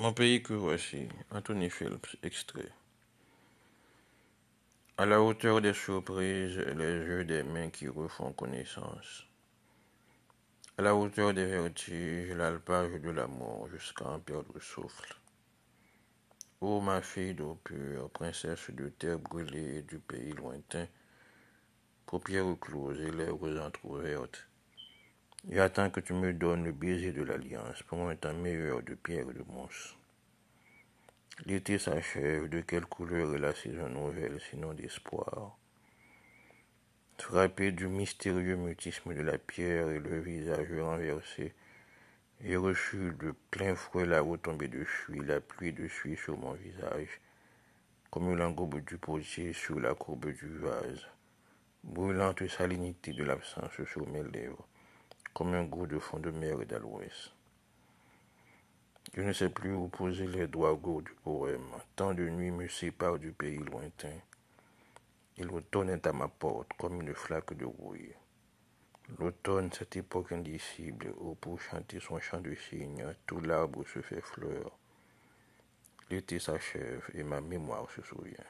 Mon pays que voici, Anthony Phillips, extrait. À la hauteur des surprises, les yeux des mains qui refont connaissance. À la hauteur des vertiges, l'alpage de l'amour jusqu'à en perdre le souffle. Ô ma fille d'eau pure, princesse de terre brûlée et du pays lointain, paupières closes et lèvres entrouvertes, J'attends que tu me donnes le baiser de l'alliance. Pour un meilleur de pierre et de mousse. L'été s'achève, de quelle couleur est la saison nouvelle, sinon d'espoir? Frappé du mystérieux mutisme de la pierre et le visage renversé, j'ai reçu de plein fouet la retombée de chuis, la pluie de suie sur mon visage, comme l'engobe du potier sur la courbe du vase, brûlante salinité de l'absence sur mes lèvres comme un goût de fond de mer et d'aloès. Je ne sais plus où poser les doigts gauds du poème. Tant de nuits me séparent du pays lointain. Et l'automne est à ma porte comme une flaque de rouille. L'automne, cette époque indicible où pour chanter son chant de cygne, tout l'arbre se fait fleur. L'été s'achève et ma mémoire se souvient.